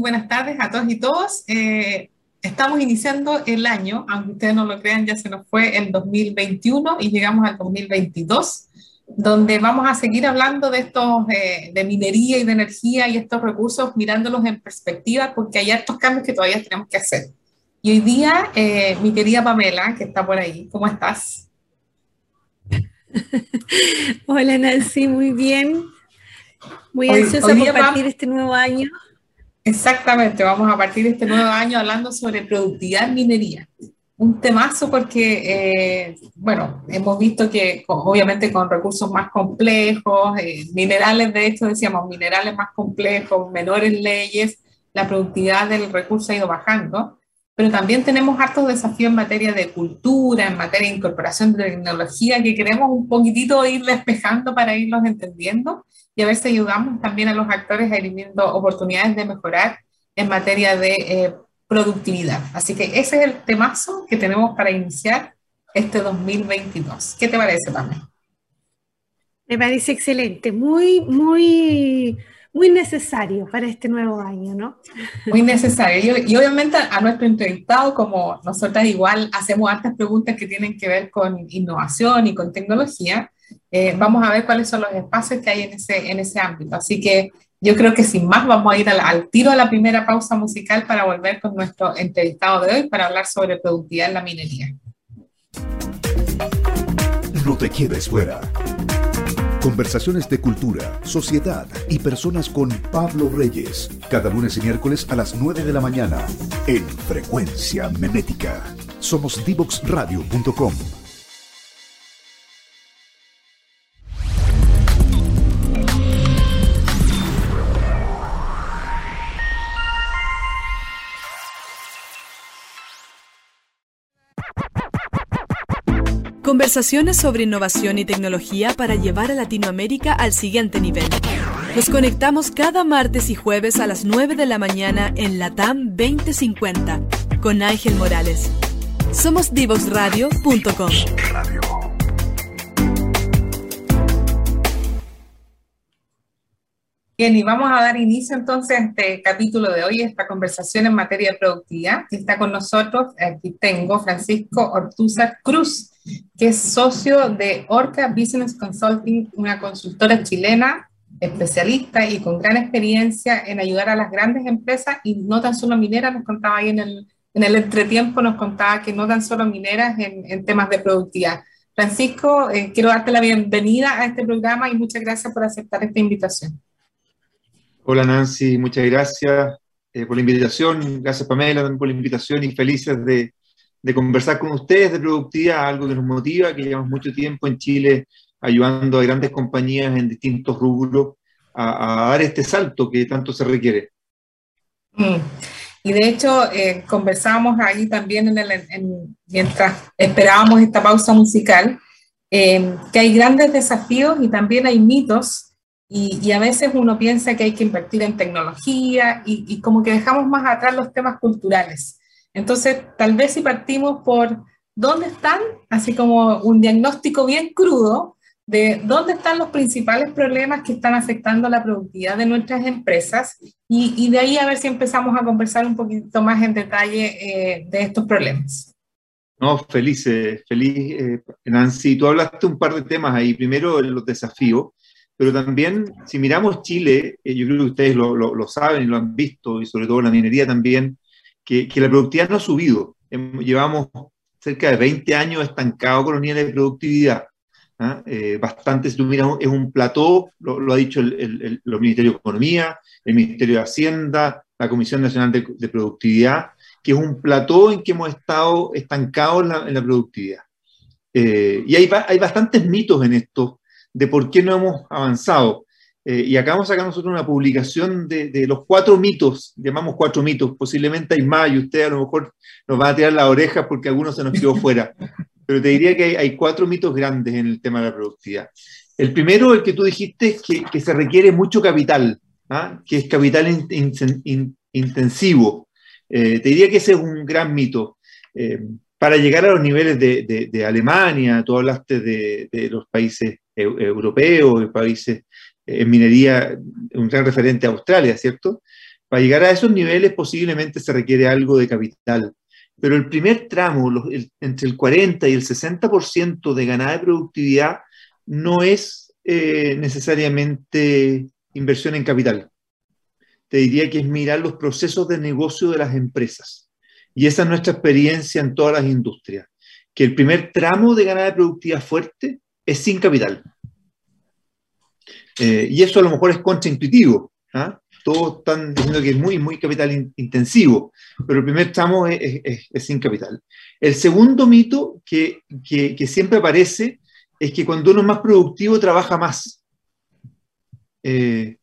Muy buenas tardes a todos y todos. Eh, estamos iniciando el año, aunque ustedes no lo crean, ya se nos fue el 2021 y llegamos al 2022, donde vamos a seguir hablando de estos eh, de minería y de energía y estos recursos mirándolos en perspectiva, porque hay estos cambios que todavía tenemos que hacer. Y hoy día, eh, mi querida Pamela, que está por ahí, ¿cómo estás? Hola Nancy, muy bien. Muy ansiosa por partir este nuevo año. Exactamente, vamos a partir de este nuevo año hablando sobre productividad en minería. Un temazo porque, eh, bueno, hemos visto que obviamente con recursos más complejos, eh, minerales, de hecho decíamos, minerales más complejos, menores leyes, la productividad del recurso ha ido bajando, pero también tenemos hartos desafíos en materia de cultura, en materia de incorporación de tecnología que queremos un poquitito ir despejando para irlos entendiendo y a ver si ayudamos también a los actores viendo oportunidades de mejorar en materia de eh, productividad. Así que ese es el temazo que tenemos para iniciar este 2022. ¿Qué te parece, Pamela? Me parece excelente, muy, muy, muy necesario para este nuevo año, ¿no? Muy necesario. Y, obviamente a nuestro entrevistado, como nosotras igual hacemos hartas preguntas que tienen que ver con innovación y con tecnología, eh, vamos a ver cuáles son los espacios que hay en ese, en ese ámbito. Así que yo creo que sin más vamos a ir al, tiro a la primera pausa musical para volver con nuestro entrevistado de hoy para hablar sobre productividad en la minería. No te quedes fuera. Conversaciones de cultura, sociedad y personas con Pablo Reyes. Cada lunes y miércoles a las 9 de la mañana en Frecuencia Memética. Somos divoxradio.com. Conversaciones sobre innovación y tecnología para llevar a Latinoamérica al siguiente nivel. Nos conectamos cada martes y jueves a las 9 de la mañana en Latam 2050 con Ángel Morales. Somos divoxradio.com. Bien, y vamos a dar inicio entonces a este capítulo de hoy, esta conversación en materia de productividad. Está con nosotros, aquí tengo Francisco Ortuza Cruz, que es socio de Orca Business Consulting, una consultora chilena especialista y con gran experiencia en ayudar a las grandes empresas y no tan solo mineras, nos contaba ahí en el, en el entretiempo, nos contaba que no tan solo mineras en, en temas de productividad. Francisco, eh, quiero darte la bienvenida a este programa y muchas gracias por aceptar esta invitación. Hola Nancy, muchas gracias eh, por la invitación, gracias Pamela también por la invitación y felices de, de, conversar con ustedes de productividad, algo que nos motiva, que llevamos mucho tiempo en Chile ayudando a grandes compañías en distintos rubros a, dar este salto que tanto se requiere. Mm. Y de hecho, eh, conversábamos ahí también en el, mientras esperábamos esta pausa musical, eh, que hay grandes desafíos y también hay mitos y, a veces uno piensa que hay que invertir en tecnología y, como que dejamos más atrás los temas culturales. Entonces, tal vez si partimos por dónde están, así como un diagnóstico bien crudo de dónde están los principales problemas que están afectando la productividad de nuestras empresas y, de ahí a ver si empezamos a conversar un poquito más en detalle eh, de estos problemas. No, feliz, feliz, eh, Nancy. Tú hablaste un par de temas ahí. Primero, los desafíos pero también, si miramos Chile, eh, yo creo que ustedes lo, lo, saben y lo han visto, y sobre todo la minería también, que, la productividad no ha subido. Llevamos cerca de 20 años estancados con los niveles de productividad. ¿ah? Eh, bastante, si tú miras, es un plató, lo, ha dicho el, el, los Ministerios de Economía, el Ministerio de Hacienda, la Comisión Nacional de, Productividad, que es un plató en que hemos estado estancados en la, en la productividad. Eh, y hay, hay bastantes mitos en esto de por qué no hemos avanzado. Eh, y acabamos de sacar nosotros una publicación de, los cuatro mitos, llamamos cuatro mitos, posiblemente hay más y usted a lo mejor nos va a tirar la oreja porque algunos se nos quedó fuera. Pero te diría que hay, cuatro mitos grandes en el tema de la productividad. El primero, el que tú dijiste, es que, se requiere mucho capital, ¿ah? que es capital intensivo. Eh, te diría que ese es un gran mito. Eh, para llegar a los niveles de, Alemania, tú hablaste de, los países europeos, países en minería, un gran referente a Australia, ¿cierto? Para llegar a esos niveles posiblemente se requiere algo de capital, pero el primer tramo, entre el 40 y el 60% de ganada de productividad, no es eh, necesariamente inversión en capital. Te diría que es mirar los procesos de negocio de las empresas. Y esa es nuestra experiencia en todas las industrias, que el primer tramo de ganada de productividad fuerte es sin capital. Eh, y eso a lo mejor es contraintuitivo. ¿ah? Todos están diciendo que es muy, muy capital intensivo, pero el primer tramo es, sin capital. El segundo mito que, que, siempre aparece es que cuando uno es más productivo trabaja más. Eh,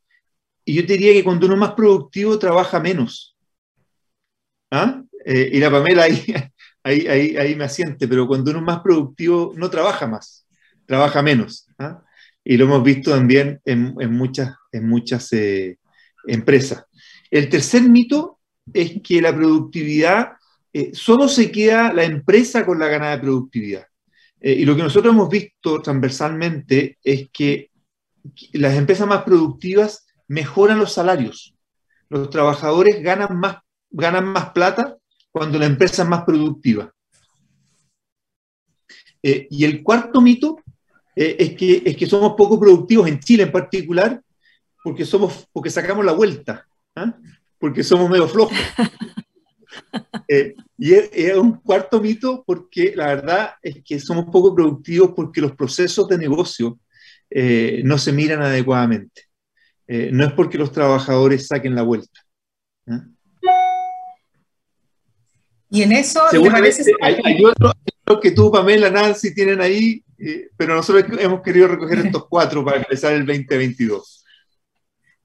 y yo diría que cuando uno es más productivo trabaja menos. ¿Ah? Eh, y la Pamela ahí, ahí, ahí, ahí, me asiente, pero cuando uno es más productivo no trabaja más, trabaja menos. ¿ah? Y lo hemos visto también en, muchas, en muchas eh, empresas. El tercer mito es que la productividad, eh, solo se queda la empresa con la ganada de productividad. Eh, y lo que nosotros hemos visto transversalmente es que las empresas más productivas mejoran los salarios. Los trabajadores ganan más, ganan más plata cuando la empresa es más productiva. Eh, y el cuarto mito es, que, es que somos poco productivos en Chile en particular porque, somos, porque sacamos la vuelta, ¿ah? porque somos medio flojos. Eh, y es, un cuarto mito porque la verdad es que somos poco productivos porque los procesos de negocio eh, no se miran adecuadamente. Eh, no es porque los trabajadores saquen la vuelta. Y en eso, hay, que tú, Pamela, Nancy, tienen ahí, pero nosotros hemos querido recoger estos cuatro para empezar el 2022.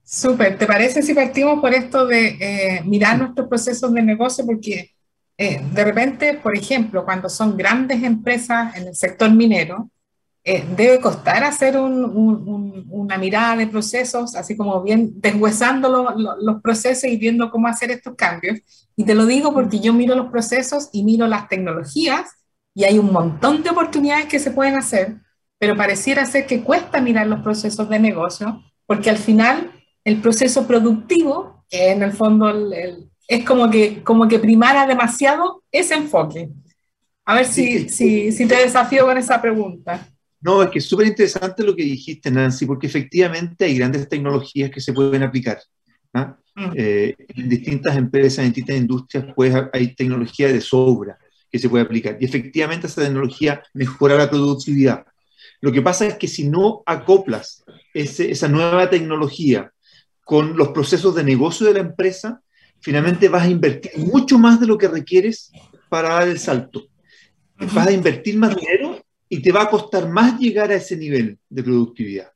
Súper, ¿te parece si partimos por esto de eh, mirar nuestros procesos de negocio? Porque eh, de repente, por ejemplo, cuando son grandes empresas en el sector minero, eh, debe costar hacer una mirada de procesos, así como bien deshuesando los procesos y viendo cómo hacer estos cambios. Y te lo digo porque yo miro los procesos y miro las tecnologías y hay un montón de oportunidades que se pueden hacer, pero pareciera ser que cuesta mirar los procesos de negocio porque al final el proceso productivo, que en el fondo es como que, como que primara demasiado ese enfoque. A ver si, si, si te desafío con esa pregunta. No, es que es súper interesante lo que dijiste, Nancy, porque efectivamente hay grandes tecnologías que se pueden aplicar. ¿ah? Mm. Eh, en distintas empresas, en distintas industrias, pues hay tecnología de sobra que se puede aplicar. Y efectivamente esa tecnología mejora la productividad. Lo que pasa es que si no acoplas esa nueva tecnología con los procesos de negocio de la empresa, finalmente vas a invertir mucho más de lo que requieres para dar el salto. Vas a invertir más dinero y te va a costar más llegar a ese nivel de productividad.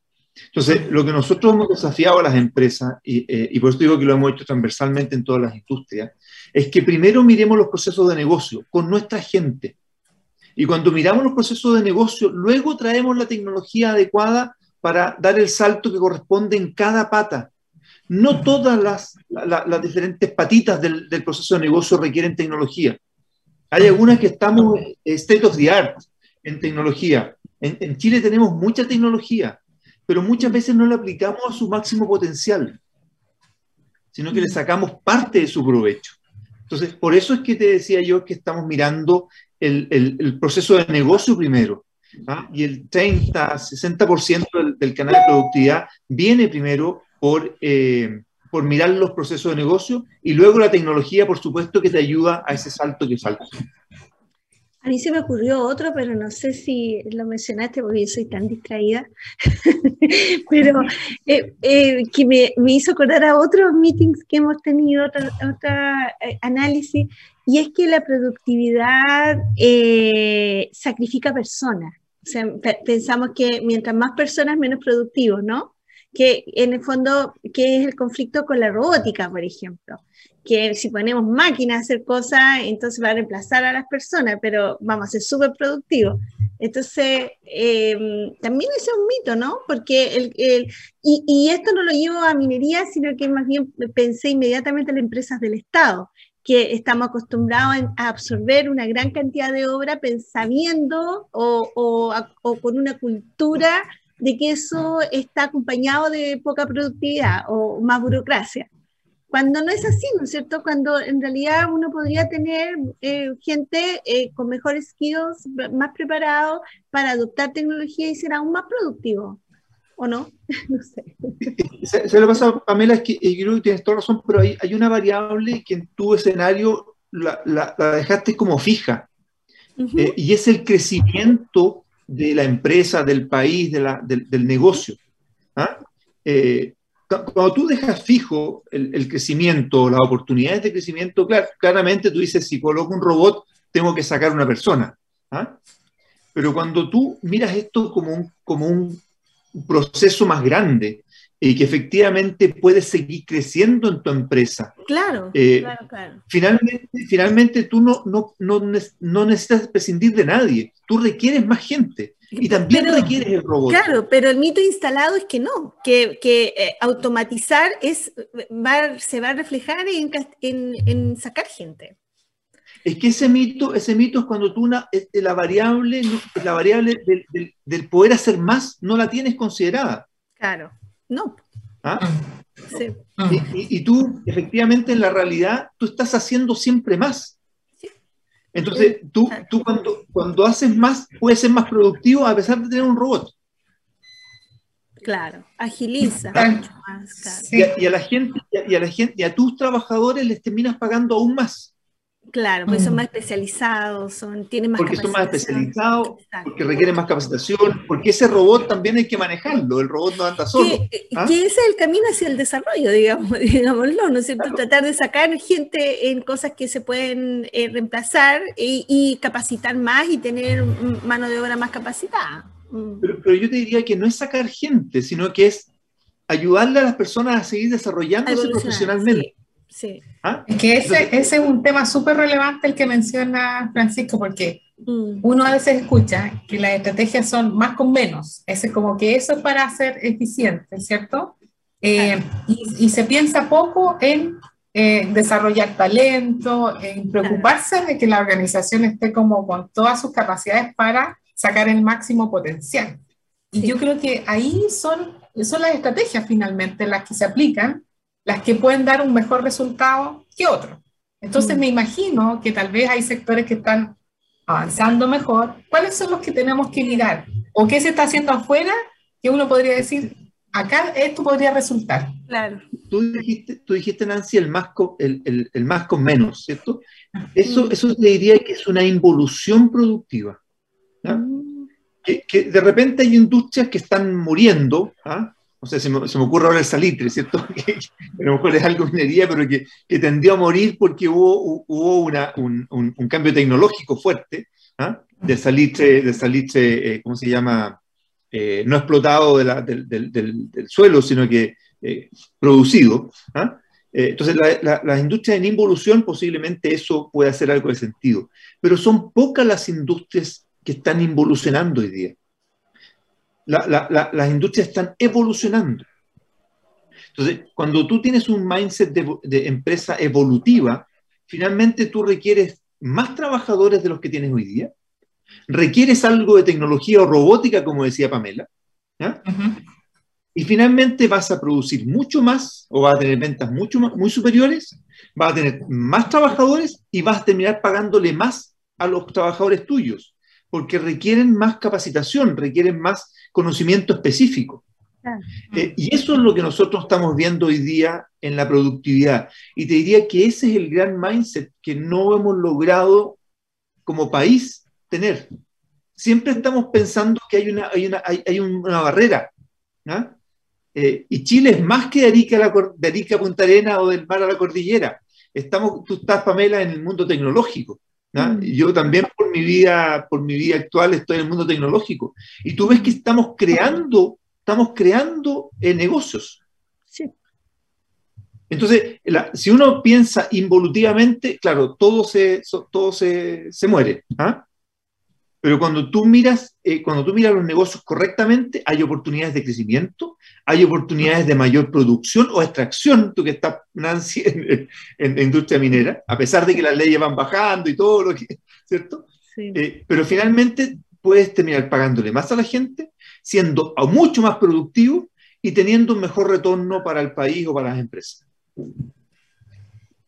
Entonces, lo que nosotros hemos desafiado a las empresas, y, eh, y por eso digo que lo hemos hecho transversalmente en todas las industrias, es que primero miremos los procesos de negocio con nuestra gente. Y cuando miramos los procesos de negocio, luego traemos la tecnología adecuada para dar el salto que corresponde en cada pata no todas las, las diferentes patitas del, del, proceso de negocio requieren tecnología. Hay algunas que estamos state of the art en tecnología. En, Chile tenemos mucha tecnología, pero muchas veces no la aplicamos a su máximo potencial, sino que le sacamos parte de su provecho. Entonces, por eso es que te decía yo que estamos mirando el, proceso de negocio primero. ¿ah? Y el 30, 60% del, del canal de productividad viene primero por, eh, por mirar los procesos de negocio y luego la tecnología, por supuesto, que te ayuda a ese salto que falta. A mí se me ocurrió otro, pero no sé si lo mencionaste porque yo soy tan distraída, pero eh, eh, que me, hizo acordar a otros meetings que hemos tenido, otro, análisis, y es que la productividad sacrifica personas. O sea, pensamos que mientras más personas, menos productivos, ¿no? que en el fondo, ¿qué es el conflicto con la robótica, por ejemplo? Que si ponemos máquinas a hacer cosas, entonces va a reemplazar a las personas, pero vamos a ser súper productivos. Entonces, em, también es un mito, ¿no? Porque el, el y, y, esto no lo llevo a minería, sino que más bien pensé inmediatamente en las empresas del Estado, que estamos acostumbrados a absorber una gran cantidad de obra pensando o, o, o con una cultura de que eso está acompañado de poca productividad o más burocracia. Cuando no es así, ¿no es cierto? Cuando en realidad uno podría tener eh, gente eh, con mejores skills, más preparado para adoptar tecnología y ser aún más productivo. ¿O no? no sé. Se, se, lo pasa a Pamela, es que yo creo que tienes toda razón, pero hay, hay una variable que en tu escenario la, la, la dejaste como fija, uh -huh. eh, y es el crecimiento de la empresa, del país, de la, del, del, negocio. ¿ah? Eh, cuando tú dejas fijo el, el, crecimiento, las oportunidades de crecimiento, clar, claramente tú dices, si coloco un robot, tengo que sacar una persona. ¿ah? Pero cuando tú miras esto como un, como un proceso más grande y que efectivamente puedes seguir creciendo en tu empresa. Claro, eh, claro, claro. Finalmente, finalmente tú no, no, no, no necesitas prescindir de nadie, tú requieres más gente. Y también pero, requieres el robot. Claro, pero el mito instalado es que no, que, que eh, automatizar es, va, se va a reflejar en, en, en, sacar gente. Es que ese mito, ese mito es cuando tú una, la variable, la variable del, del, del poder hacer más no la tienes considerada. Claro, no. ¿Ah? Sí. Y, y, y, tú, efectivamente, en la realidad, tú estás haciendo siempre más. Entonces, tú, tú cuando, cuando haces más, puedes ser más productivo a pesar de tener un robot. Claro, agiliza ¿Ah? mucho más. Claro. Y, a, y, a, la gente, y a la gente, y a tus trabajadores les terminas pagando aún más. Claro, porque son más especializados, son, tienen más Porque son más especializados, porque requieren más capacitación, porque ese robot también hay que manejarlo, el robot no anda solo. Que, ¿ah? que ese es el camino hacia el desarrollo, digamos, digámoslo, ¿no es cierto? Claro. Tratar de sacar gente en cosas que se pueden eh, reemplazar y, y, capacitar más y tener mano de obra más capacitada. Mm. Pero, pero yo te diría que no es sacar gente, sino que es ayudarle a las personas a seguir desarrollándose profesionalmente. Sí. Sí. ¿Ah? Es que ese, ese, es un tema súper relevante el que menciona Francisco, porque mm. uno a veces escucha que las estrategias son más con menos. Ese como que eso es para ser eficiente, ¿cierto? Eh, y, y, se piensa poco en eh, desarrollar talento, en preocuparse de que la organización esté como con todas sus capacidades para sacar el máximo potencial. Y sí. yo creo que ahí son, son las estrategias finalmente las que se aplican las que pueden dar un mejor resultado que otros. Entonces mm. me imagino que tal vez hay sectores que están avanzando mejor. ¿Cuáles son los que tenemos que mirar? ¿O qué se está haciendo afuera que uno podría decir, acá esto podría resultar? Claro. Tú dijiste, tú dijiste Nancy, el más, con, el, el, el, más con menos, ¿cierto? Eso, mm. eso te diría que es una involución productiva. Mm. Que, que, de repente hay industrias que están muriendo, ¿ah? No sé, se me, se me, ocurre ahora el salitre, ¿cierto? Que, a lo mejor es algo minería, pero que, que, tendió a morir porque hubo, hubo una, un, un, un, cambio tecnológico fuerte ¿ah? de salitre, de salitre eh, ¿cómo se llama? Eh, no explotado de la, del, del, del, del, suelo, sino que eh, producido. ¿ah? Eh, entonces, la, la, las industrias en involución, posiblemente eso puede hacer algo de sentido, pero son pocas las industrias que están involucionando hoy día la, la, las industrias están evolucionando. Entonces, cuando tú tienes un mindset de, de, empresa evolutiva, finalmente tú requieres más trabajadores de los que tienes hoy día, requieres algo de tecnología o robótica, como decía Pamela, uh -huh. y finalmente vas a producir mucho más o vas a tener ventas mucho más, muy superiores, vas a tener más trabajadores y vas a terminar pagándole más a los trabajadores tuyos, porque requieren más capacitación, requieren más conocimiento específico. Eh, y eso es lo que nosotros estamos viendo hoy día en la productividad. Y te diría que ese es el gran mindset que no hemos logrado como país tener. Siempre estamos pensando que hay una, hay una, hay, hay una barrera. ¿no? Eh, y Chile es más que de Arica, a la, de Arica a Punta Arena o del mar a la cordillera. Estamos, tú estás, Pamela, en el mundo tecnológico. ¿No? Yo también por mi, vida, por mi vida actual estoy en el mundo tecnológico. Y tú ves que estamos creando, estamos creando eh, negocios. Sí. Entonces, la, si uno piensa involutivamente, claro, todo se, todo se, se muere. ¿ah? Pero cuando tú miras, eh, cuando tú miras los negocios correctamente, hay oportunidades de crecimiento, hay oportunidades de mayor producción o extracción, tú que estás, Nancy, en, en, en industria minera, a pesar de que las leyes van bajando y todo lo que, ¿cierto? Sí. Eh, pero finalmente puedes terminar pagándole más a la gente, siendo mucho más productivo y teniendo un mejor retorno para el país o para las empresas.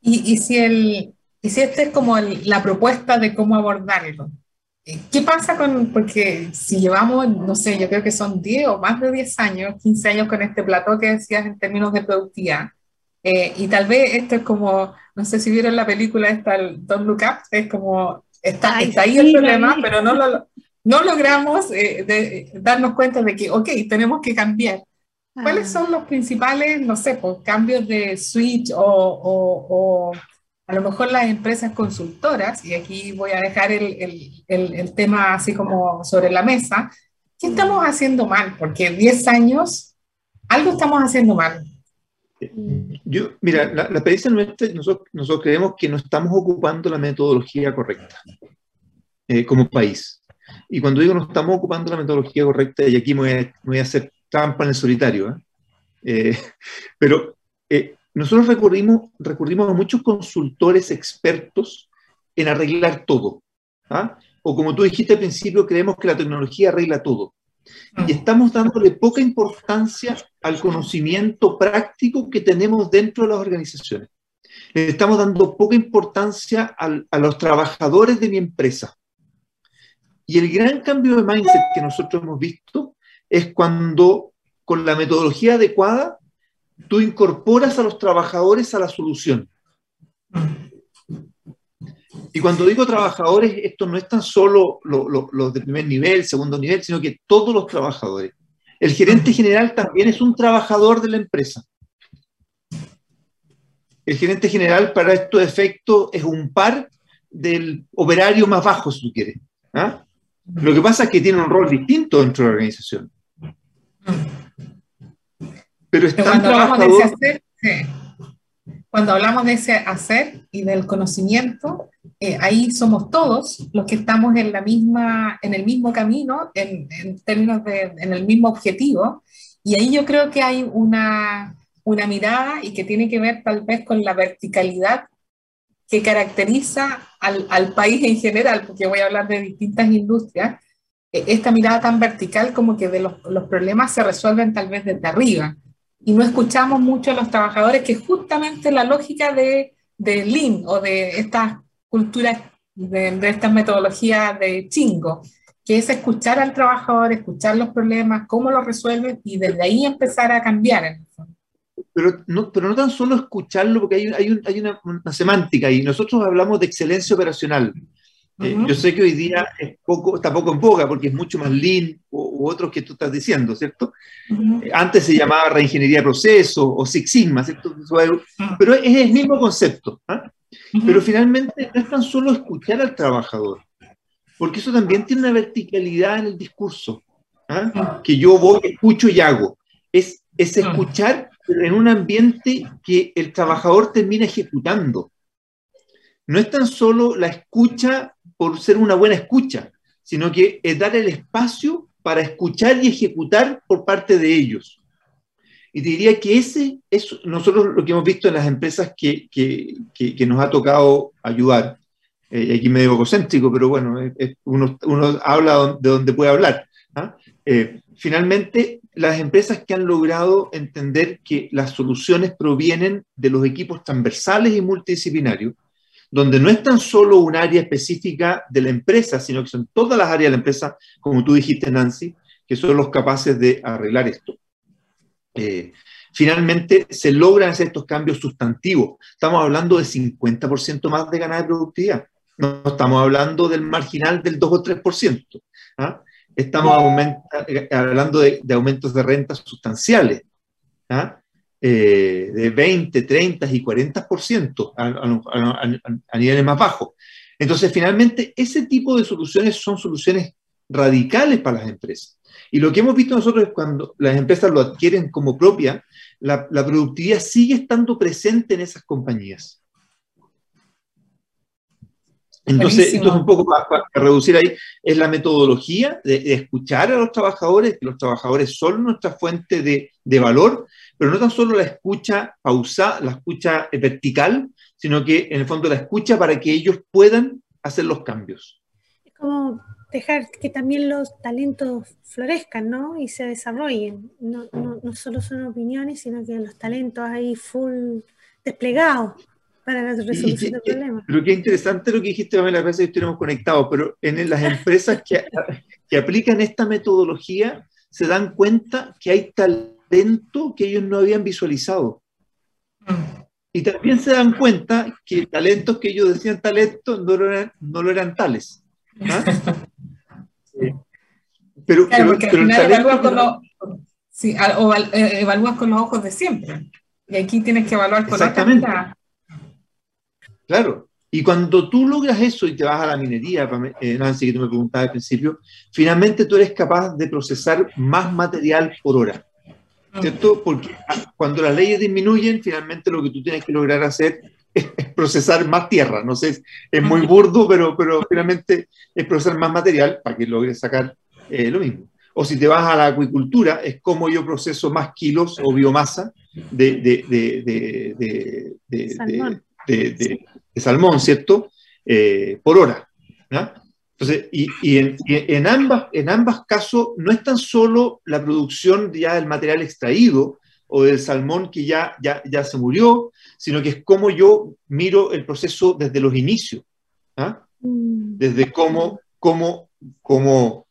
Y, y si el, y si esta es como la propuesta de cómo abordarlo, ¿qué pasa con, porque si llevamos, no sé, yo creo que son 10 o más de 10 años, 15 años con este plató que decías en términos de productividad, eh, y tal vez esto es como, no sé si vieron la película esta, el Don't Look Up, es como, está, está ahí el problema, pero no, lo, no logramos eh, darnos cuenta de que, ok, tenemos que cambiar. ¿Cuáles ah. son los principales, no sé, cambios de switch o, o, a lo mejor las empresas consultoras, y aquí voy a dejar el, el, el, tema así como sobre la mesa, ¿qué estamos haciendo mal? Porque 10 años, algo estamos haciendo mal. Yo, mira, la, la experiencia nuestra, nosotros, nosotros, creemos que no estamos ocupando la metodología correcta eh, como país. Y cuando digo no estamos ocupando la metodología correcta, y aquí me voy a, voy a hacer trampa en el solitario, ¿eh? Eh, pero nosotros recurrimos, recurrimos a muchos consultores expertos en arreglar todo. ¿ah? O como tú dijiste al principio, creemos que la tecnología arregla todo. Y estamos dándole poca importancia al conocimiento práctico que tenemos dentro de las organizaciones. Le estamos dando poca importancia a los trabajadores de mi empresa. Y el gran cambio de mindset que nosotros hemos visto es cuando con la metodología adecuada tú incorporas a los trabajadores a la solución. Y cuando digo trabajadores, esto no es tan solo los de primer nivel, segundo nivel, sino que todos los trabajadores. El gerente general también es un trabajador de la empresa. El gerente general, para estos efectos, es un par del operario más bajo, si tú quieres. ¿ah? Lo que pasa es que tiene un rol distinto dentro de la organización. Pero están trabajadores cuando hablamos de ese hacer y del conocimiento, eh, ahí somos todos los que estamos en, la misma, en el mismo camino, en, en, términos de, en el mismo objetivo, y ahí yo creo que hay una, una mirada y que tiene que ver tal vez con la verticalidad que caracteriza al, al país en general, porque voy a hablar de distintas industrias, eh, esta mirada tan vertical como que de los, los problemas se resuelven tal vez desde arriba y no escuchamos mucho a los trabajadores, que es justamente la lógica de, de Lean o de estas culturas, de, de estas metodologías de chingo, que es escuchar al trabajador, escuchar los problemas, cómo los resuelve y desde ahí empezar a cambiar. Pero no, pero no tan solo escucharlo, porque hay, hay, hay una, una, semántica y nosotros hablamos de excelencia operacional. Eh, yo sé que hoy día es poco, está poco en boga porque es mucho más lean u, otros que tú estás diciendo, ¿cierto? Eh, antes se llamaba reingeniería de proceso o Six Sigma, ¿cierto? Pero es el mismo concepto. ¿ah? Pero finalmente no es tan solo escuchar al trabajador, porque eso también tiene una verticalidad en el discurso, ¿ah? que yo voy, escucho y hago. Es, es escuchar en un ambiente que el trabajador termina ejecutando. No es tan solo la escucha por ser una buena escucha, sino que es dar el espacio para escuchar y ejecutar por parte de ellos. Y te diría que ese es nosotros lo que hemos visto en las empresas que, que, que, nos ha tocado ayudar. Eh, aquí medio egocéntrico, pero bueno, uno, uno, habla de donde puede hablar. ¿ah? Eh, finalmente, las empresas que han logrado entender que las soluciones provienen de los equipos transversales y multidisciplinarios, donde no es tan solo un área específica de la empresa, sino que son todas las áreas de la empresa, como tú dijiste, Nancy, que son los capaces de arreglar esto. Eh, finalmente, se logran hacer estos cambios sustantivos. Estamos hablando de 50% más de ganar de productividad. No estamos hablando del marginal del 2 o 3%. ¿ah? Estamos hablando de, de, aumentos de rentas sustanciales. ¿ah? Eh, de 20, 30 y 40% a, a, a, niveles más bajos. Entonces, finalmente, ese tipo de soluciones son soluciones radicales para las empresas. Y lo que hemos visto nosotros es cuando las empresas lo adquieren como propia, la, la productividad sigue estando presente en esas compañías. Entonces, esto es un poco para, para, reducir ahí, es la metodología de, de, escuchar a los trabajadores, que los trabajadores son nuestra fuente de, de valor, pero no tan solo la escucha pausa, la escucha vertical, sino que en el fondo la escucha para que ellos puedan hacer los cambios. Es como dejar que también los talentos florezcan, ¿no? Y se desarrollen. No, no, no solo son opiniones, sino que los talentos ahí full desplegados para la resolución del problema. Lo que es interesante lo que dijiste, Pamela, a veces estuviéramos conectados, pero en las empresas que, que aplican esta metodología se dan cuenta que hay talento que ellos no habían visualizado. Y también se dan cuenta que talentos que ellos decían talentos no lo eran, no lo eran tales. ¿ah? Pero, claro, porque al final evalúas con, los, sí, o, eh, evalúas con los ojos de siempre. Y aquí tienes que evaluar con Exactamente. Claro. Y cuando tú logras eso y te vas a la minería, eh, Nancy, que tú me preguntabas al principio, finalmente tú eres capaz de procesar más material por hora. ¿Cierto? Porque ah, cuando las leyes disminuyen, finalmente lo que tú tienes que lograr hacer es, procesar más tierra. No sé, es muy burdo, pero, pero finalmente es procesar más material para que logres sacar eh, lo mismo. O si te vas a la acuicultura, es como yo proceso más kilos o biomasa de, de, de, salmón. de, salmón, ¿cierto? Eh, por hora. Entonces, y, y, en, en, ambas, en ambas casos no es tan solo la producción ya del material extraído o del salmón que ya, ya, ya se murió, sino que es como yo miro el proceso desde los inicios. ¿ah? Mm. Desde cómo, cómo, cómo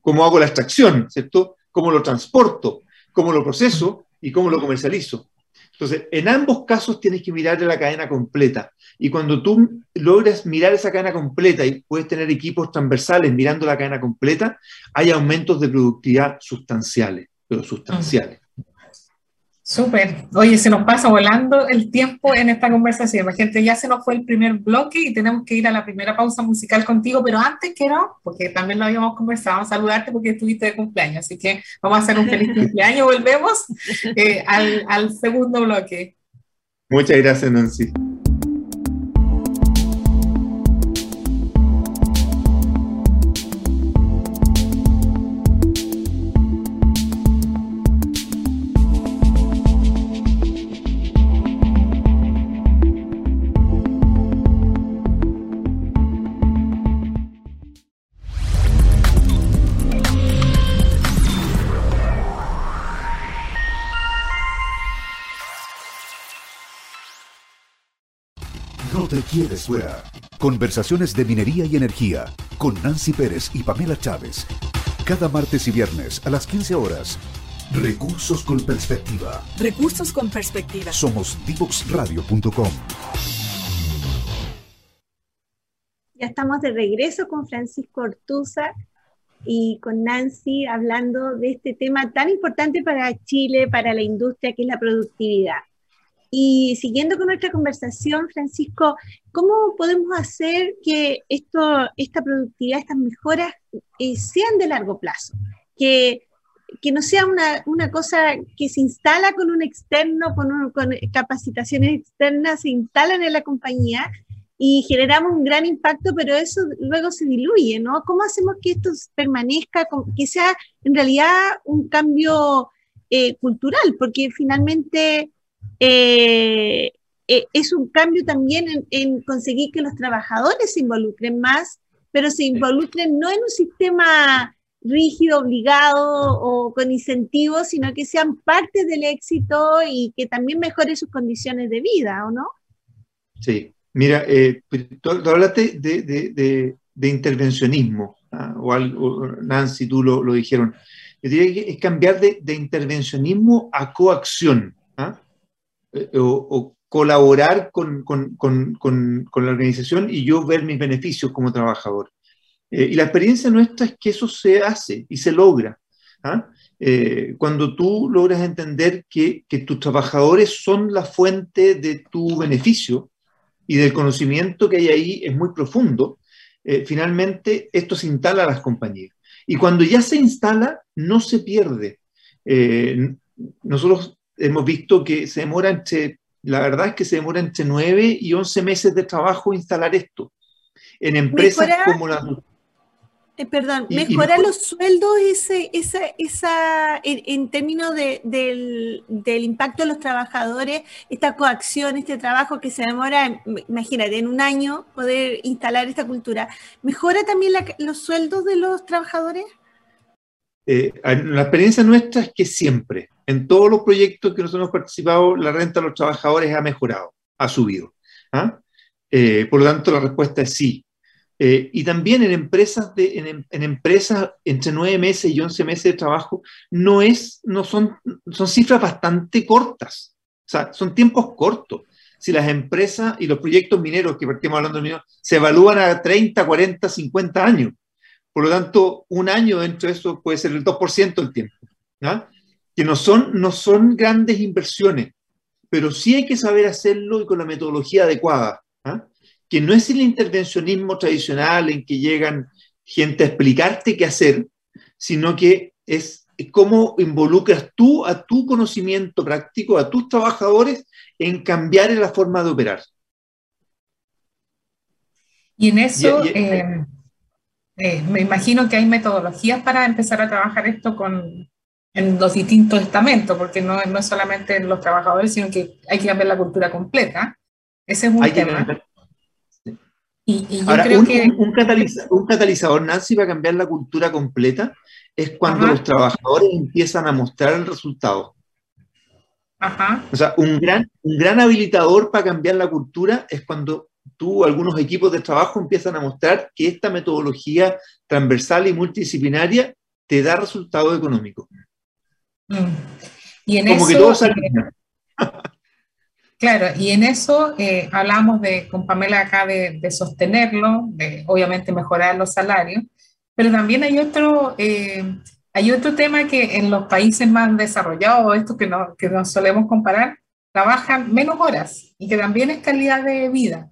cómo hago la extracción, ¿cierto? Cómo lo transporto, cómo lo proceso y cómo lo comercializo. Entonces, en ambos casos tienes que mirar la cadena completa. Y cuando tú logras mirar esa cadena completa y puedes tener equipos transversales mirando la cadena completa, hay aumentos de productividad sustanciales, pero sustanciales. Súper. Oye, se nos pasa volando el tiempo en esta conversación. La gente ya se nos fue el primer bloque y tenemos que ir a la primera pausa musical contigo, pero antes quiero, porque también lo habíamos conversado, saludarte porque estuviste de cumpleaños. Así que vamos a hacer un feliz cumpleaños. Volvemos eh, al, al segundo bloque. Muchas gracias, Nancy. Conversaciones de minería y energía con Nancy Pérez y Pamela Chávez. Cada martes y viernes a las 15 horas. Recursos con perspectiva. Recursos con perspectiva. Somos divoxradio.com. Ya estamos de regreso con Francisco Ortuza y con Nancy hablando de este tema tan importante para Chile, para la industria, que es la productividad. Y siguiendo con nuestra conversación, Francisco, ¿cómo podemos hacer que esto, esta productividad, estas mejoras eh, sean de largo plazo? Que, que no sea una, una, cosa que se instala con un externo, con, con capacitaciones externas, se instalan en la compañía y generamos un gran impacto, pero eso luego se diluye, ¿no? ¿Cómo hacemos que esto permanezca, que sea en realidad un cambio eh, cultural? Porque finalmente eh, eh, es un cambio también en, conseguir que los trabajadores se involucren más, pero se involucren no en un sistema rígido, obligado o con incentivos, sino que sean parte del éxito y que también mejore sus condiciones de vida, ¿o no? Sí, mira, eh, tú, hablaste de, intervencionismo, ¿ah? o, Nancy, tú lo, lo dijeron. Yo diría que es cambiar de, intervencionismo a coacción. ¿ah? Eh, o, colaborar con, con, con, con, la organización y yo ver mis beneficios como trabajador. Eh, y la experiencia nuestra es que eso se hace y se logra. ¿ah? Eh, cuando tú logras entender que, que, tus trabajadores son la fuente de tu beneficio y del conocimiento que hay ahí es muy profundo, finalmente esto se instala a las compañías. Y cuando ya se instala, no se pierde. nosotros hemos visto que se demora entre, la verdad es que se demora entre 9 y 11 meses de trabajo instalar esto. En empresas como la... Eh, perdón, mejora los sueldos ese, esa, esa, en, términos de, del, del, impacto de los trabajadores, esta coacción, este trabajo que se demora, imagínate, en un año poder instalar esta cultura. ¿Mejora también los sueldos de los trabajadores? Eh, la experiencia nuestra es que siempre, en todos los proyectos que nosotros hemos participado, la renta de los trabajadores ha mejorado, ha subido. ¿ah? Eh, por lo tanto, la respuesta es sí. Eh, y también en empresas, de, en, en, empresas entre nueve meses y once meses de trabajo, no, es, no son, son cifras bastante cortas. O sea, son tiempos cortos. Si las empresas y los proyectos mineros que partimos hablando de mineros se evalúan a 30, 40, 50 años. Por lo tanto, un año dentro de eso puede ser el 2% del tiempo. ¿no? Que no son, no son grandes inversiones, pero sí hay que saber hacerlo y con la metodología adecuada que no es el intervencionismo tradicional en que llegan gente a explicarte qué hacer, sino que es cómo involucras tú a tu conocimiento práctico, a tus trabajadores, en cambiar la forma de operar. Y en eso, eh, eh, me imagino que hay metodologías para empezar a trabajar esto con, en los distintos estamentos, porque no, no es solamente en los trabajadores, sino que hay que cambiar la cultura completa. Ese es un tema. Y, Ahora, creo un, que... un, catalizador, Nancy, para cambiar la cultura completa es cuando los trabajadores empiezan a mostrar el resultado. Ajá. O sea, un gran, un gran habilitador para cambiar la cultura es cuando tú, algunos equipos de trabajo empiezan a mostrar que esta metodología transversal y multidisciplinaria te da resultado económico. Mm. Y en Como eso, que todo sale Claro, y en eso eh, hablamos de, con Pamela acá de, sostenerlo, de obviamente mejorar los salarios, pero también hay otro, eh, hay otro tema que en los países más desarrollados, esto que, no, que nos solemos comparar, trabajan menos horas y que también es calidad de vida.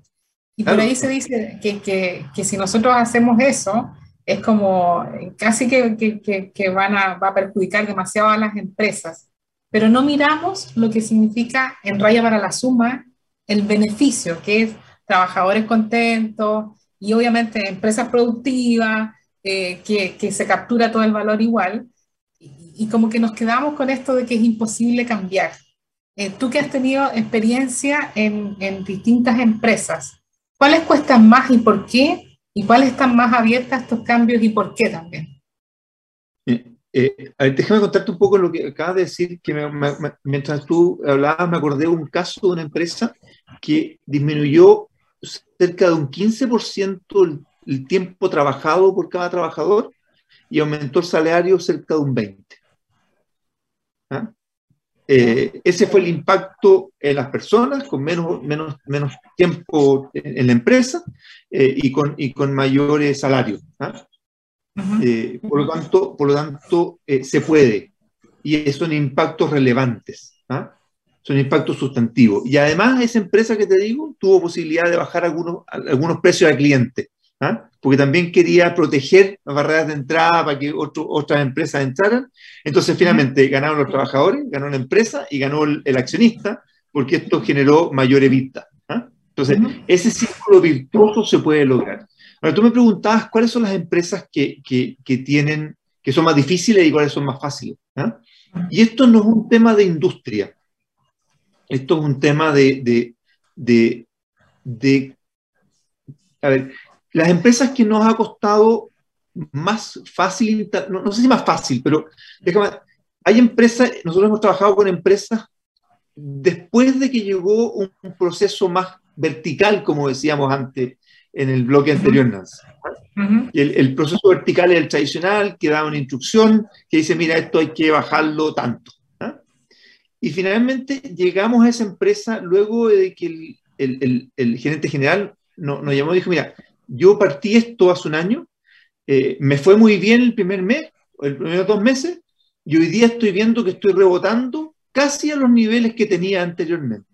Y por ahí se dice que, que, que, si nosotros hacemos eso, es como casi que, que, van a, va a perjudicar demasiado a las empresas pero no miramos lo que significa en raya para la suma el beneficio, que es trabajadores contentos y obviamente empresas productivas, eh, que, que, se captura todo el valor igual, y, como que nos quedamos con esto de que es imposible cambiar. Eh, tú que has tenido experiencia en, en distintas empresas, ¿cuáles cuestan más y por qué? ¿Y cuáles están más abiertas a estos cambios y por qué también? Eh, déjame contarte un poco lo que acabas de decir, que mientras tú hablabas me acordé de un caso de una empresa que disminuyó cerca de un 15% el, el, tiempo trabajado por cada trabajador y aumentó el salario cerca de un 20%. ¿Ah? Eh, ese fue el impacto en las personas, con menos, menos, menos tiempo en, la empresa eh, y, con, y con mayores salarios. ¿ah? Eh, por lo tanto, por lo tanto se puede. Y son impactos relevantes. ¿ah? Son impactos sustantivos. Y además, esa empresa que te digo tuvo posibilidad de bajar algunos, algunos precios al cliente. ¿Ah? Porque también quería proteger las barreras de entrada para que otras empresas entraran. Entonces, finalmente, ganaron los trabajadores, ganó la empresa y ganó el, accionista, porque esto generó mayor evita. ¿ah? Entonces, ese círculo virtuoso se puede lograr. Ahora, tú me preguntabas cuáles son las empresas que, que, tienen, que son más difíciles y cuáles son más fáciles. ¿ah? Y esto no es un tema de industria. Esto es un tema de, de, de, de a ver, las empresas que nos ha costado más fácil, no, no, sé si más fácil, pero déjame, hay empresas, nosotros hemos trabajado con empresas después de que llegó un proceso más vertical, como decíamos antes, en el bloque anterior, Nancy. el, proceso vertical es el tradicional, que da una instrucción que dice, mira, esto hay que bajarlo tanto. ¿ah? Y finalmente llegamos a esa empresa luego de que el, gerente general nos, llamó y dijo, mira, yo partí esto hace un año, eh, me fue muy bien el primer mes, el primeros dos meses, y hoy día estoy viendo que estoy rebotando casi a los niveles que tenía anteriormente.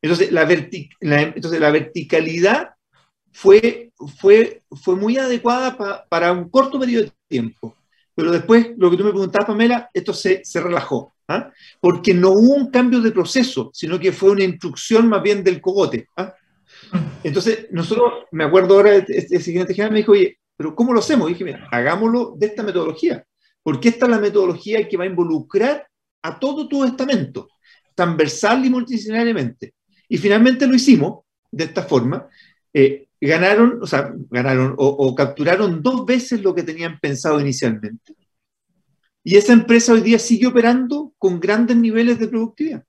Entonces, la, la verticalidad fue, muy adecuada para un corto periodo de tiempo. Pero después, lo que tú me preguntabas, Pamela, esto se, se relajó. ¿ah? Porque no hubo un cambio de proceso, sino que fue una instrucción más bien del cogote. ¿ah? Entonces, nosotros, me acuerdo ahora, el siguiente general me dijo, oye, pero ¿cómo lo hacemos? Y dije, mira, hagámoslo de esta metodología, porque esta es la metodología que va a involucrar a todo tu estamento, transversal y multidisciplinariamente. Y finalmente lo hicimos de esta forma. Eh, ganaron, o sea, ganaron o, capturaron dos veces lo que tenían pensado inicialmente. Y esa empresa hoy día sigue operando con grandes niveles de productividad.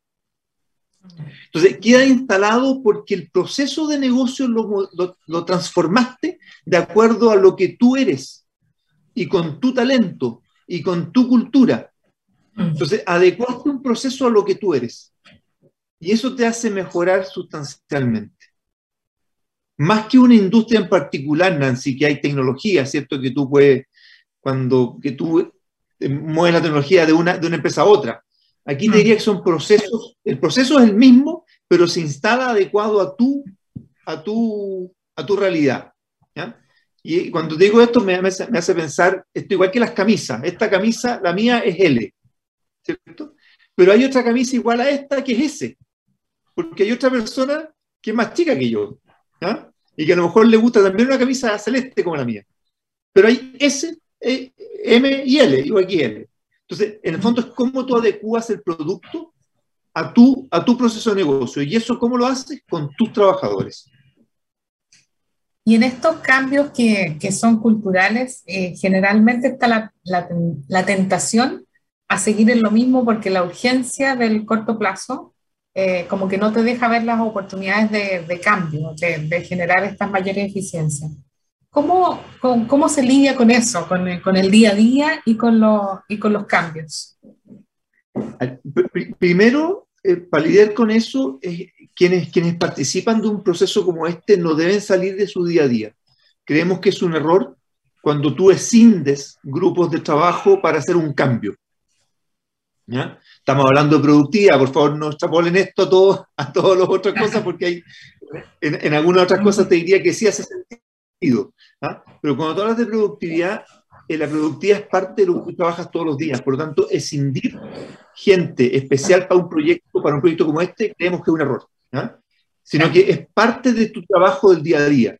Entonces, queda instalado porque el proceso de negocio lo, lo, transformaste de acuerdo a lo que tú eres y con tu talento y con tu cultura. Entonces, adecuaste un proceso a lo que tú eres. Y eso te hace mejorar sustancialmente. Más que una industria en particular, Nancy, que hay tecnología, ¿cierto? Que tú puedes, cuando que tú mueves la tecnología de una, de una empresa a otra. Aquí te diría que son procesos, el proceso es el mismo, pero se instala adecuado a tu, a tu, a tu realidad. Y cuando digo esto me, me, hace, pensar, esto igual que las camisas, esta camisa, la mía es L, ¿cierto? Pero hay otra camisa igual a esta que es S, porque hay otra persona que es más chica que yo, y que a lo mejor le gusta también una camisa celeste como la mía. Pero hay S, e, M y L, igual que L. Entonces, en el fondo es cómo tú adecuas el producto a tu, a tu proceso de negocio. ¿Y eso cómo lo haces? Con tus trabajadores. Y en estos cambios que, que son culturales, eh, generalmente está la, la, tentación a seguir en lo mismo porque la urgencia del corto plazo eh, como que no te deja ver las oportunidades de, cambio, de, generar estas mayores eficiencias. ¿Cómo, cómo, se lidia con eso, con el, con el, día a día y con, los, y con los cambios? Primero, eh, para lidiar con eso, eh, quienes, quienes participan de un proceso como este no deben salir de su día a día. Creemos que es un error cuando tú escindes grupos de trabajo para hacer un cambio. ¿Ya? Estamos hablando de productividad, por favor no extrapolen esto a, todo, a todas las otras cosas, porque hay, en, en algunas otras cosas te diría que sí hace sentido ¿ah? Pero cuando tú hablas de productividad, eh, la productividad es parte de lo que tú trabajas todos los días. Por lo tanto, escindir gente especial para un proyecto, para un proyecto como este, creemos que es un error. ¿ah? Sino que es parte de tu trabajo del día a día.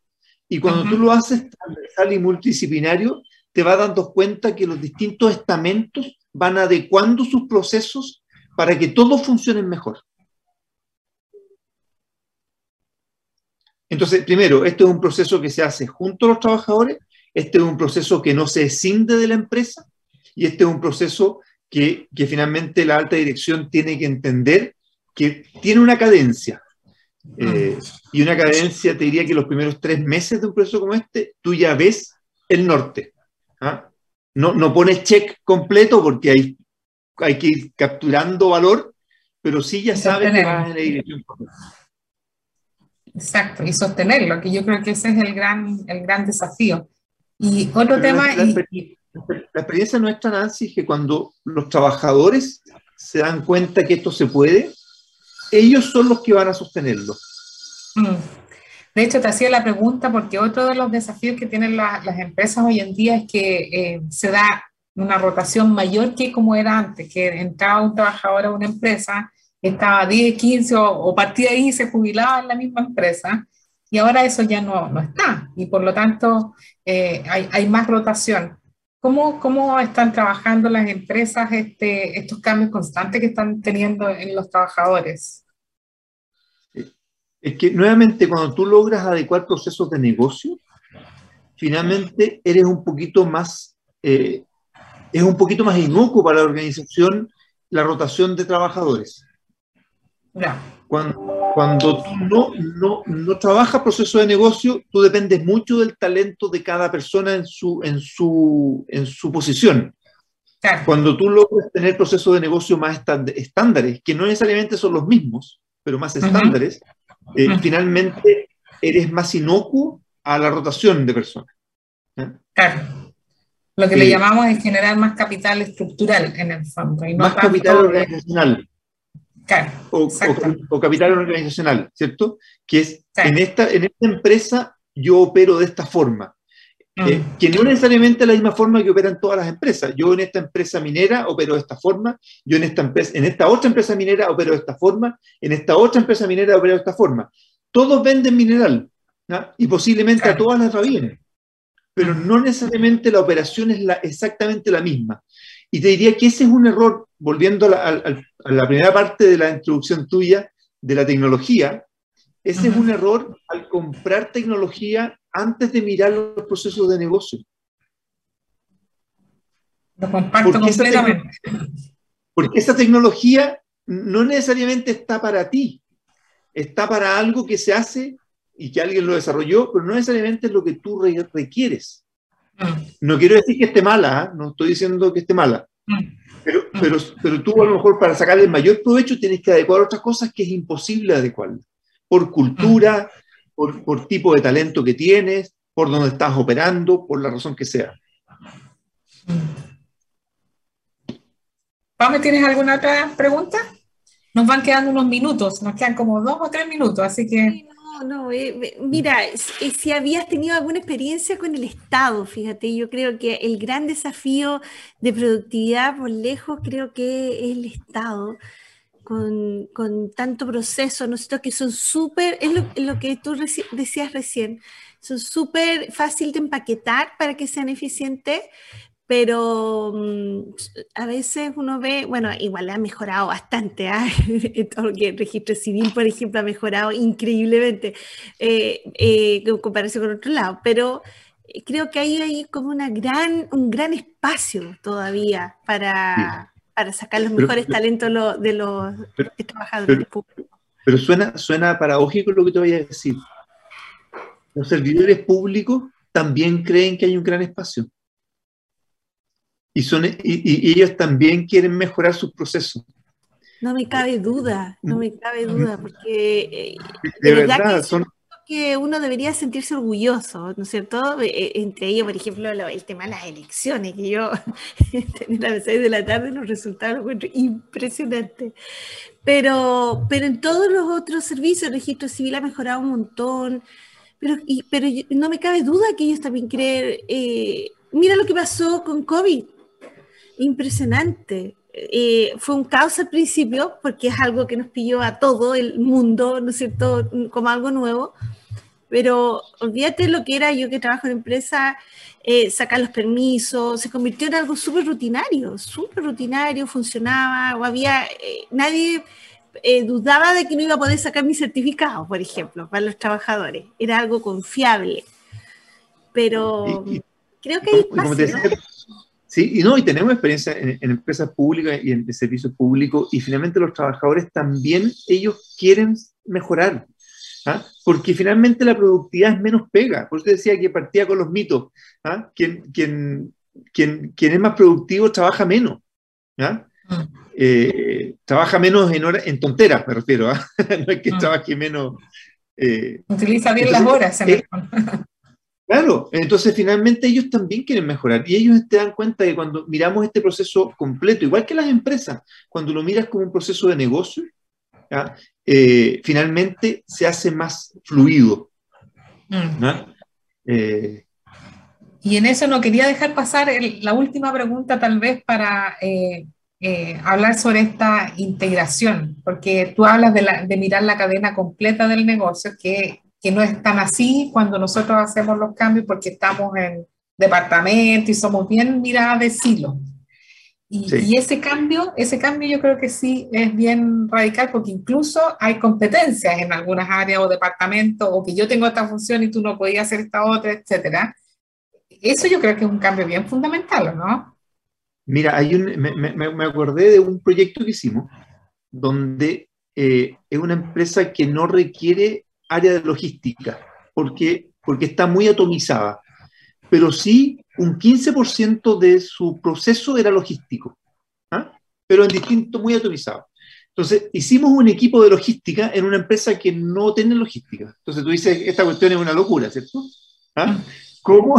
Y cuando tú lo haces transversal y multidisciplinario, te vas dando cuenta que los distintos estamentos van adecuando sus procesos para que todos funcionen mejor. Entonces, primero, este es un proceso que se hace junto a los trabajadores, este es un proceso que no se escinde de la empresa y este es un proceso que, finalmente la alta dirección tiene que entender que tiene una cadencia. Eh, y una cadencia, te diría que los primeros tres meses de un proceso como este, tú ya ves el norte. ¿ah? No, no pones check completo porque hay, hay que ir capturando valor, pero sí ya sabes que vas en la dirección correcta. Exacto, y sostenerlo, que yo creo que ese es el gran, el gran desafío. Y otro tema... La, la, experiencia nuestra, Nancy, es que cuando los trabajadores se dan cuenta que esto se puede, ellos son los que van a sostenerlo. Mm. De hecho, te hacía la pregunta porque otro de los desafíos que tienen las empresas hoy en día es que eh, se da una rotación mayor que como era antes, que entraba un trabajador a una empresa estaba 10, 15 o, partía ahí y se jubilaba en la misma empresa. Y ahora eso ya no, no está y por lo tanto eh, hay, hay, más rotación. ¿Cómo, ¿Cómo, están trabajando las empresas este, estos cambios constantes que están teniendo en los trabajadores? Es que nuevamente cuando tú logras adecuar procesos de negocio, finalmente eres un poquito más, eh, es un poquito más inocuo para la organización la rotación de trabajadores. Cuando, cuando tú no, no, no trabajas proceso de negocio, tú dependes mucho del talento de cada persona en su, en su, en su posición. Cuando tú logras tener procesos de negocio más estándares, que no necesariamente son los mismos, pero más estándares, eh, finalmente eres más inocuo a la rotación de personas. Claro. Lo que le eh, llamamos es generar más capital estructural en el fondo. Y no más capital organizacional o, capital organizacional, ¿cierto? Que es, en, esta, en esta empresa yo opero de esta forma, mm. eh, que no necesariamente es la misma forma que operan todas las empresas. Yo en esta empresa minera opero de esta forma, yo en esta, empresa, en esta otra empresa minera opero de esta forma, en esta otra empresa minera opero de esta forma. Todos venden mineral y posiblemente a todas las bien, pero mm. no necesariamente la operación es la, exactamente la misma. Y te diría que ese es un error, volviendo a la, primera parte de la introducción tuya de la tecnología, ese es un error al comprar tecnología antes de mirar los procesos de negocio. Lo comparto porque completamente. Esa porque esa tecnología no necesariamente está para ti, está para algo que se hace y que alguien lo desarrolló, pero no necesariamente es lo que tú requieres. Mm. No quiero decir que esté mala, ¿ah? no estoy diciendo que esté mala, mm. Pero, mm. pero, pero tú a lo mejor para sacarle el mayor provecho tienes que adecuar otras cosas que es imposible adecuar, por cultura, por, por tipo de talento que tienes, por dónde estás operando, por la razón que sea. Pame, ¿tienes alguna otra pregunta? Nos van quedando unos minutos, nos quedan como dos o tres minutos, así que... No, eh, mira, si habías tenido alguna experiencia con el Estado, fíjate, yo creo que el gran desafío de productividad por lejos creo que es el Estado. Con, con tanto proceso, ¿no que son súper, es lo, que tú decías recién, son súper fácil de empaquetar para que sean eficientes, pero mm, a veces uno ve, bueno, igual ha mejorado bastante, ¿eh? todo el registro civil, por ejemplo, ha mejorado increíblemente eh, eh, en comparación con otro lado, pero eh, creo que hay ahí como una gran, un gran espacio todavía para, para sacar los mejores talentos de los trabajadores públicos. Pero suena, suena paradójico lo que te voy a decir. Los servidores públicos también creen que hay un gran espacio y, son, y, ellos también quieren mejorar sus procesos. No me cabe duda, no me cabe duda, porque eh, de, verdad, que son... que uno debería sentirse orgulloso, ¿no es cierto? Eh, eh, entre ellos, por ejemplo, el tema de las elecciones, que yo a las 6 de la tarde los resultados los encuentro impresionantes. Pero, pero en todos los otros servicios, el registro civil ha mejorado un montón, pero, pero no me cabe duda que ellos también creen, mira lo que pasó con COVID impresionante. Eh, fue un caos al principio, porque es algo que nos pilló a todo el mundo, ¿no es cierto?, como algo nuevo. Pero olvídate lo que era yo que trabajo en empresa, eh, sacar los permisos, se convirtió en algo súper rutinario, súper rutinario, funcionaba, o había, eh, nadie dudaba de que no iba a poder sacar mi certificado, por ejemplo, para los trabajadores. Era algo confiable. Pero creo que hay espacio, Sí, y no, y tenemos experiencia en, empresas públicas y en servicios públicos, y finalmente los trabajadores también, ellos quieren mejorar, ¿ah? porque finalmente la productividad es menos pega. Por eso decía que partía con los mitos. ¿ah? Quien, quien, quien, quien, es más productivo trabaja menos. ¿ah? Mm. Eh, trabaja menos en, hora, en tonteras, me refiero. no es que mm. trabaje menos. Eh, Utiliza bien las horas. Eh, Claro, entonces finalmente ellos también quieren mejorar y ellos te dan cuenta que cuando miramos este proceso completo, igual que las empresas, cuando lo miras como un proceso de negocio, eh, finalmente se hace más fluido. Mm. Eh, y en eso no quería dejar pasar la última pregunta tal vez para eh, hablar sobre esta integración, porque tú hablas de, de mirar la cadena completa del negocio, que que no es tan así cuando nosotros hacemos los cambios porque estamos en departamento y somos bien miradas de silo. Y, ese cambio, ese cambio yo creo que sí es bien radical porque incluso hay competencias en algunas áreas o departamentos o que yo tengo esta función y tú no podías hacer esta otra, etcétera. Eso yo creo que es un cambio bien fundamental, ¿no? Mira, hay un, me, me, acordé de un proyecto que hicimos donde eh, es una empresa que no requiere área de logística, porque, porque está muy atomizada, pero sí un 15% de su proceso era logístico, ¿ah? pero en distinto, muy atomizado. Entonces, hicimos un equipo de logística en una empresa que no tiene logística. Entonces, tú dices, esta cuestión es una locura, ¿cierto? ¿Ah? ¿Cómo,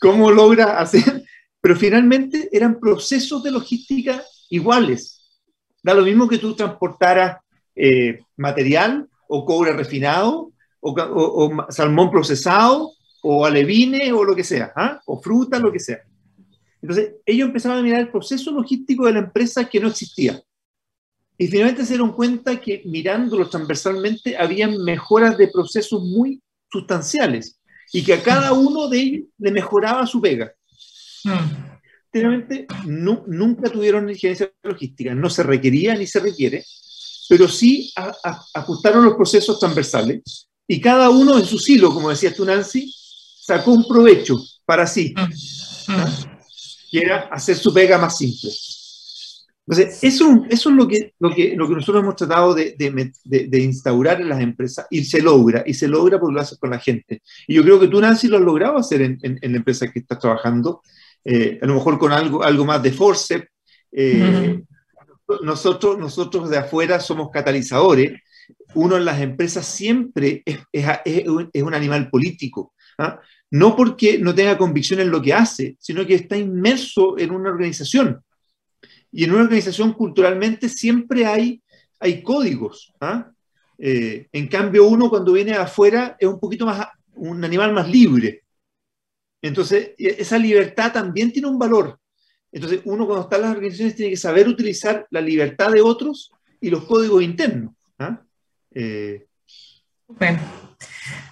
¿Cómo logra hacer? Pero finalmente eran procesos de logística iguales. Da lo mismo que tú transportaras eh, material o cobre refinado, o, salmón procesado, o alevine, o lo que sea, ¿ah? o fruta, lo que sea. Entonces, ellos empezaron a mirar el proceso logístico de la empresa que no existía. Y finalmente se dieron cuenta que mirándolo transversalmente había mejoras de procesos muy sustanciales y que a cada uno de ellos le mejoraba su pega. Finalmente, nunca tuvieron injerencia logística, no se requería ni se requiere, pero sí ajustaron los procesos transversales y cada uno en su silo, como decías tú, Nancy, sacó un provecho para sí, mm. Mm. que era hacer su pega más simple. Entonces, eso, eso es lo que, lo, que, lo que nosotros hemos tratado de, de, de, instaurar en las empresas y se logra, y se logra porque lo haces con la gente. Y yo creo que tú, Nancy, lo has logrado hacer en, en, la empresa que estás trabajando, eh, a lo mejor con algo, algo más de force. Eh, nosotros, nosotros de afuera somos catalizadores. Uno en las empresas siempre es, es, es un animal político. ¿ah? No porque no tenga convicción en lo que hace, sino que está inmerso en una organización. Y en una organización culturalmente siempre hay, hay códigos. ¿ah? Eh, en cambio, uno cuando viene afuera es un poquito más, un animal más libre. Entonces, e, esa libertad también tiene un valor. Entonces, uno cuando está en las organizaciones tiene que saber utilizar la libertad de otros y los códigos internos. ¿ah? Eh, bueno.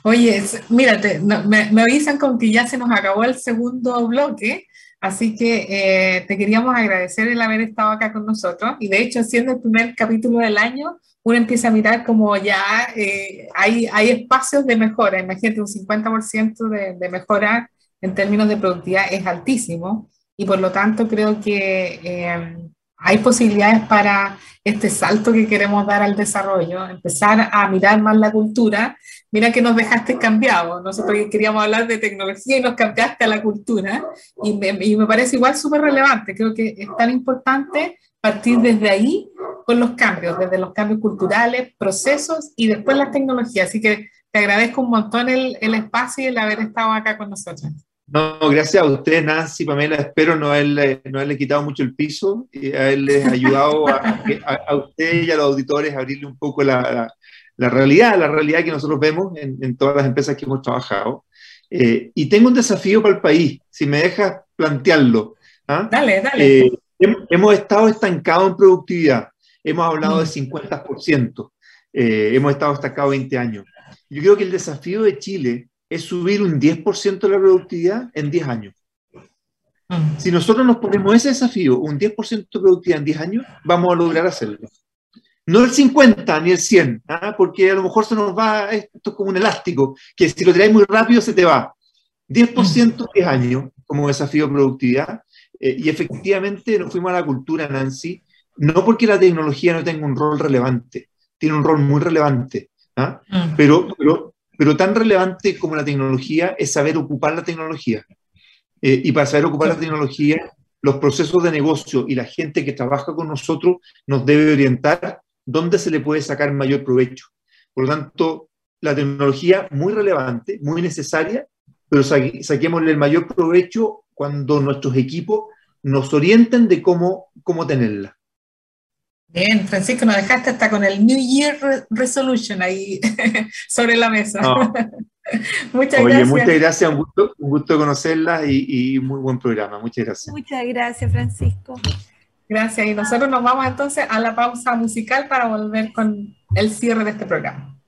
Oye, mírate, me, me, avisan con que ya se nos acabó el segundo bloque. Así que eh, te queríamos agradecer el haber estado acá con nosotros. Y de hecho, siendo el primer capítulo del año, uno empieza a mirar como ya eh, hay, hay espacios de mejora. Imagínate, un 50% de, de mejora en términos de productividad es altísimo. Y por lo tanto, creo que eh, hay posibilidades para este salto que queremos dar al desarrollo, empezar a mirar más la cultura. Mira que nos dejaste cambiados. Nosotros queríamos hablar de tecnología y nos cambiaste a la cultura. Y me, y me parece igual súper relevante. Creo que es tan importante partir desde ahí con los cambios, desde los cambios culturales, procesos y después las tecnologías. Así que te agradezco un montón el, el espacio y el haber estado acá con nosotros. No, gracias a usted, Nancy, Pamela. Espero no haberle, no haberle quitado mucho el piso y haberles ayudado a, a, usted y a los auditores a abrirle un poco la, la, realidad, la realidad que nosotros vemos en, en todas las empresas que hemos trabajado. Eh, y tengo un desafío para el país, si me dejas plantearlo. ¿ah? Dale, dale. Eh, hemos estado estancados en productividad. Hemos hablado de 50%. Mm. Eh, hemos estado estancados 20 años. Yo creo que el desafío de Chile es subir un 10% de la productividad en 10 años. Mm. Si nosotros nos ponemos ese desafío, un 10% de productividad en 10 años, vamos a lograr hacerlo. No el 50 ni el 100, ¿ah? porque a lo mejor se nos va, esto es como un elástico, que si lo tiráis muy rápido se te va. 10% en 10 años como desafío de productividad. Eh, y efectivamente nos fuimos a la cultura, Nancy, no porque la tecnología no tenga un rol relevante, tiene un rol muy relevante, ¿ah? mm. pero, pero pero tan relevante como la tecnología es saber ocupar la tecnología. Eh, y para saber ocupar la tecnología, los procesos de negocio y la gente que trabaja con nosotros nos debe orientar dónde se le puede sacar mayor provecho. Por lo tanto, la tecnología muy relevante, muy necesaria, pero saquémosle el mayor provecho cuando nuestros equipos nos orienten de cómo, cómo tenerla. Bien, Francisco, nos dejaste hasta con el New Year Resolution ahí sobre la mesa. muchas Oye, muchas gracias, un gusto, un gusto conocerla y, muy buen programa. Muchas gracias. Muchas gracias, Francisco. Gracias, y nosotros nos vamos entonces a la pausa musical para volver con el cierre de este programa.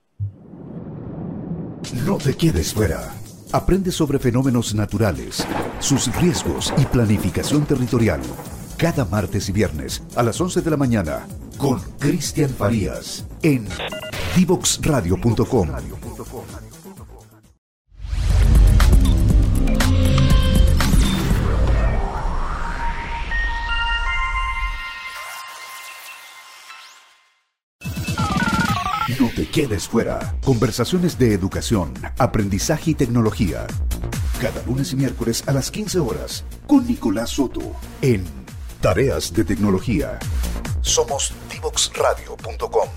No te quedes fuera. Aprende sobre fenómenos naturales, sus riesgos y planificación territorial cada martes y viernes a las 11 de la mañana con Cristian Farías en divoxradio.com. No te quedes fuera. Conversaciones de educación, aprendizaje y tecnología. Cada lunes y miércoles a las 15 horas con Nicolás Soto en Tareas de tecnología. Somos divoxradio.com.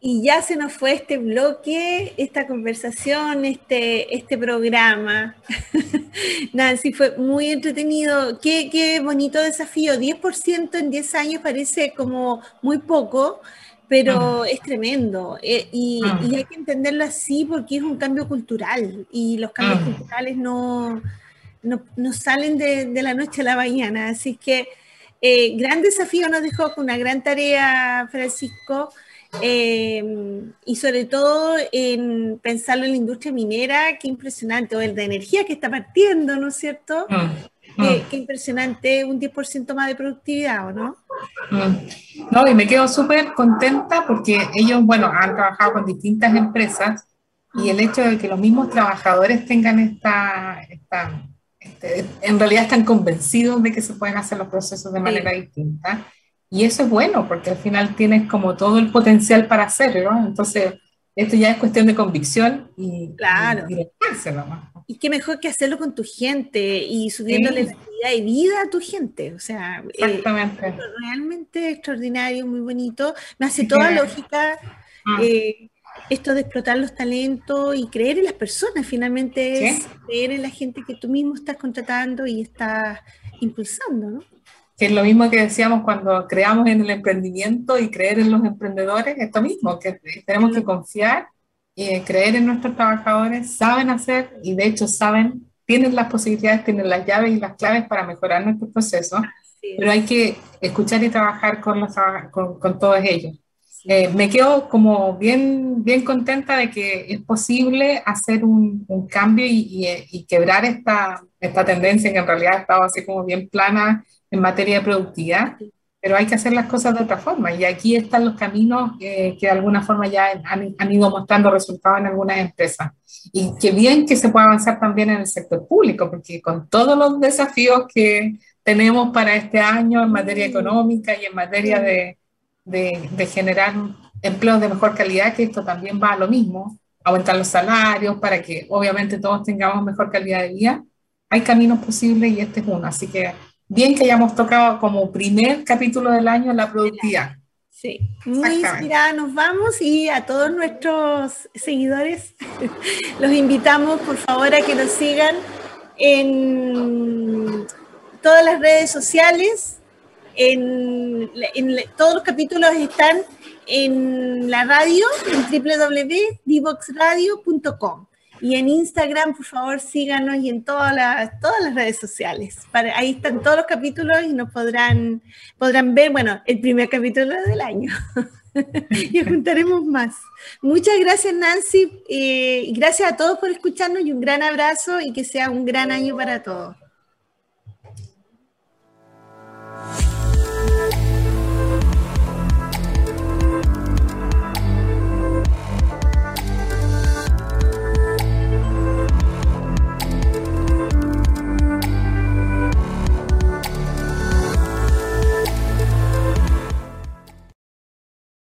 Y ya se nos fue este bloque, esta conversación, este, este programa. Nancy, fue muy entretenido. Qué, qué bonito desafío. 10% en 10 años parece como muy poco, pero es tremendo eh, y, hay que entenderlo así porque es un cambio cultural y los cambios culturales no, no, salen de, de, la noche a la mañana. Así que eh, gran desafío nos dejó con una gran tarea, Francisco, eh, y sobre todo en pensarlo en la industria minera, qué impresionante, o el de energía que está partiendo, ¿no es cierto? Qué, qué, impresionante, un 10% más de productividad, ¿o no? No, y me quedo súper contenta porque ellos, bueno, han trabajado con distintas empresas y el hecho de que los mismos trabajadores tengan esta, esta este, en realidad están convencidos de que se pueden hacer los procesos de manera distinta. Y eso es bueno, porque al final tienes como todo el potencial para hacerlo. Entonces, esto ya es cuestión de convicción y, claro. y, y qué mejor que hacerlo con tu gente y subiéndole la calidad de vida a tu gente. O sea, eh, Exactamente. realmente extraordinario, muy bonito. Me hace toda lógica. Ah. Eh, esto de explotar los talentos y creer en las personas, finalmente es creer en la gente que tú mismo estás contratando y estás impulsando, ¿no? Que es lo mismo que decíamos cuando creamos en el emprendimiento y creer en los emprendedores, esto mismo, que tenemos que confiar y creer en nuestros trabajadores, saben hacer y de hecho saben, tienen las posibilidades, tienen las llaves y las claves para mejorar nuestro proceso, pero hay que escuchar y trabajar con, los, con, con todos ellos. Eh, me quedo como bien, bien contenta de que es posible hacer un, un cambio y, y, quebrar esta, esta tendencia que en realidad ha estado así como bien plana en materia de productividad, pero hay que hacer las cosas de otra forma. Y aquí están los caminos que de alguna forma ya han, han, ido mostrando resultados en algunas empresas. Y qué bien que se pueda avanzar también en el sector público, porque con todos los desafíos que tenemos para este año en materia económica y en materia de de, generar empleos de mejor calidad, que esto también va a lo mismo, aumentar los salarios para que obviamente todos tengamos mejor calidad de vida. Hay caminos posibles y este es uno. Así que bien que hayamos tocado como primer capítulo del año la productividad. Sí, muy inspirada nos vamos y a todos nuestros seguidores los invitamos por favor a que nos sigan en todas las redes sociales, en, todos los capítulos están en la radio, en www.divoxradio.com. Y en Instagram, por favor, síganos y en todas las, todas las redes sociales. Ahí están todos los capítulos y nos podrán, podrán ver, bueno, el primer capítulo del año. y juntaremos más. Muchas gracias, Nancy. Eh, gracias a todos por escucharnos y un gran abrazo y que sea un gran año para todos.